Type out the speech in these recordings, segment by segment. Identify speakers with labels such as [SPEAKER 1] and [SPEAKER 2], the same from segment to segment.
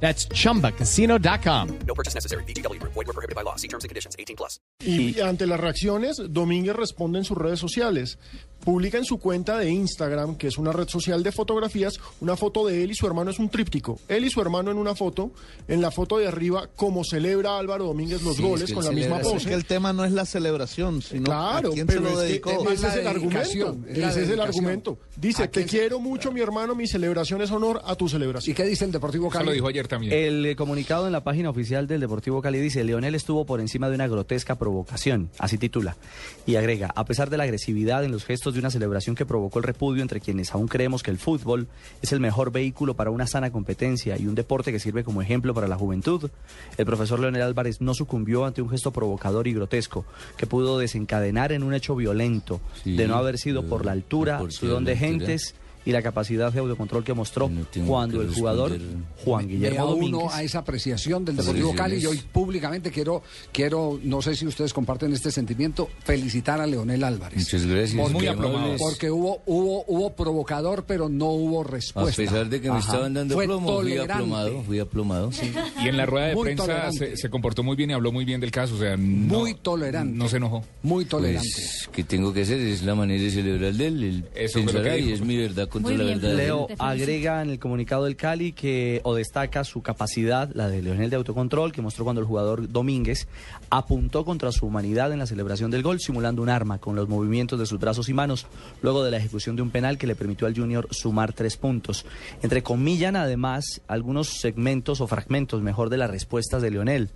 [SPEAKER 1] That's chumbacasino.com.
[SPEAKER 2] No purchase necessary. BGW. Void were prohibited by law. See terms and conditions. 18 plus.
[SPEAKER 3] Y ante las reacciones, Domínguez responde en sus redes sociales. Publica en su cuenta de Instagram, que es una red social de fotografías, una foto de él y su hermano es un tríptico. Él y su hermano en una foto. En la foto de arriba, como celebra Álvaro Domínguez los
[SPEAKER 4] Sí,
[SPEAKER 3] goles
[SPEAKER 4] es que
[SPEAKER 3] con la misma pose.
[SPEAKER 5] Es que el tema no es la celebración, sino
[SPEAKER 3] Claro,
[SPEAKER 5] a quién
[SPEAKER 3] pero
[SPEAKER 5] se lo
[SPEAKER 3] es que
[SPEAKER 5] dedicó.
[SPEAKER 3] ese es
[SPEAKER 4] la
[SPEAKER 3] el argumento. Ese es el argumento. Dice,
[SPEAKER 4] ¿A
[SPEAKER 3] te quiero mucho, mi hermano, mi celebración es honor a tu
[SPEAKER 4] ¿Y
[SPEAKER 3] celebración.
[SPEAKER 4] qué dice el Deportivo
[SPEAKER 6] Eso
[SPEAKER 4] Cali?
[SPEAKER 6] lo dijo ayer también.
[SPEAKER 7] El eh, comunicado en la página oficial del Deportivo Cali dice, Leonel estuvo por encima de una grotesca provocación, así titula, y agrega, a pesar de la agresividad en los gestos de una celebración que provocó el repudio entre quienes aún creemos que el fútbol es el mejor vehículo para una sana competencia y un deporte que sirve como ejemplo para la juventud, el profesor Leonel Álvarez no sucumbió ante un gesto provocador y grotesco que pudo desencadenar en un hecho violento
[SPEAKER 8] Sí,
[SPEAKER 7] de no haber sido por la altura,
[SPEAKER 8] ¿por qué
[SPEAKER 7] su don de
[SPEAKER 8] altura?
[SPEAKER 7] Y la capacidad de autocontrol que mostró
[SPEAKER 8] No
[SPEAKER 7] cuando
[SPEAKER 8] que
[SPEAKER 7] el jugador
[SPEAKER 8] responder.
[SPEAKER 7] Juan Guillermo
[SPEAKER 4] uno
[SPEAKER 7] Domínguez
[SPEAKER 4] a esa apreciación del Deportivo Cali y hoy públicamente quiero, quiero, no sé si ustedes comparten este sentimiento, felicitar a Leonel Álvarez.
[SPEAKER 8] Muchas gracias.
[SPEAKER 4] Porque,
[SPEAKER 6] Muy
[SPEAKER 8] amables.
[SPEAKER 4] porque hubo, hubo, hubo provocador, pero no hubo
[SPEAKER 8] A
[SPEAKER 4] respuesta.
[SPEAKER 8] pesar de que me
[SPEAKER 4] Ajá.
[SPEAKER 8] estaban dando
[SPEAKER 4] Fue
[SPEAKER 8] plomo, fui
[SPEAKER 4] tolerante.
[SPEAKER 8] aplomado, fui aplomado.
[SPEAKER 6] Y en la rueda de
[SPEAKER 4] Muy
[SPEAKER 6] prensa se, se comportó muy bien y habló muy bien del caso. O sea, no-
[SPEAKER 4] Muy tolerante.
[SPEAKER 6] No se enojó.
[SPEAKER 4] Muy tolerante.
[SPEAKER 8] Pues, ¿qué tengo que hacer? Es la manera de celebrar de él. Él
[SPEAKER 6] Eso lo
[SPEAKER 8] pensará
[SPEAKER 6] que
[SPEAKER 8] y es mi verdad contra
[SPEAKER 9] Muy
[SPEAKER 8] la
[SPEAKER 9] bien,
[SPEAKER 8] verdad. de él.
[SPEAKER 7] Leo agrega en el comunicado del Cali que o destaca su capacidad, la de Leonel de autocontrol, que mostró cuando el jugador Domínguez apuntó contra su humanidad en la celebración del gol, simulando un arma con los movimientos de sus brazos y manos, luego de la ejecución de un penal que le permitió al Junior sumar tres puntos. Entre comillan, además, algunos segmentos o fragmentos, mejor, de las respuestas de Leonel.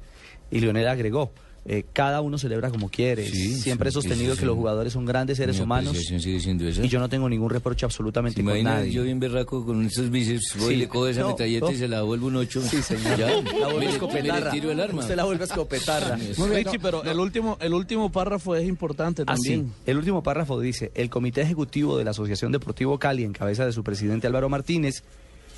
[SPEAKER 7] Y Leonel agregó. Eh, cada uno celebra como quiere.
[SPEAKER 8] Sí,
[SPEAKER 7] Siempre he sostenido
[SPEAKER 8] sí,
[SPEAKER 7] que los jugadores son grandes seres
[SPEAKER 8] Mi
[SPEAKER 7] humanos y yo no tengo ningún reproche absolutamente
[SPEAKER 8] ¿Se
[SPEAKER 7] con nadie.
[SPEAKER 8] yo bien berraco con esos bíceps? Voy
[SPEAKER 7] Sí.
[SPEAKER 8] y le cojo esa
[SPEAKER 7] No,
[SPEAKER 8] metralleta
[SPEAKER 7] no.
[SPEAKER 8] y se la vuelvo un ocho.
[SPEAKER 7] Sí, señor.
[SPEAKER 8] Ya,
[SPEAKER 7] La vuelve
[SPEAKER 8] mire, mire,
[SPEAKER 7] escopetarra.
[SPEAKER 8] tiro el arma.
[SPEAKER 7] Usted la vuelve escopetarra.
[SPEAKER 4] Muy bien,
[SPEAKER 5] Richie,
[SPEAKER 4] no,
[SPEAKER 5] pero el último el último párrafo es importante
[SPEAKER 7] Ah,
[SPEAKER 5] también.
[SPEAKER 7] El último párrafo dice, el Comité Ejecutivo de la Asociación Deportivo Cali, en cabeza de su presidente Álvaro Martínez,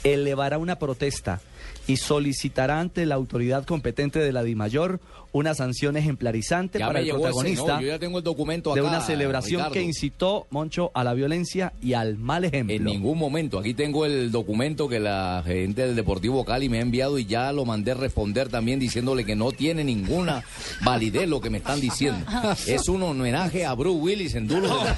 [SPEAKER 7] elevará una protesta y solicitará ante la autoridad competente de la DIMAYOR una sanción ejemplarizante
[SPEAKER 8] Ya
[SPEAKER 7] para el
[SPEAKER 8] ese,
[SPEAKER 7] protagonista
[SPEAKER 8] no, yo ya tengo el documento
[SPEAKER 7] de
[SPEAKER 8] acá,
[SPEAKER 7] una celebración
[SPEAKER 8] Ricardo.
[SPEAKER 7] que incitó, Moncho, a la violencia y al mal ejemplo.
[SPEAKER 8] En ningún momento. Aquí tengo el documento que la gente del Deportivo Cali me ha enviado y ya lo mandé responder también diciéndole que no tiene ninguna validez lo que me están diciendo. Es un homenaje a Bruce Willis en duro. de-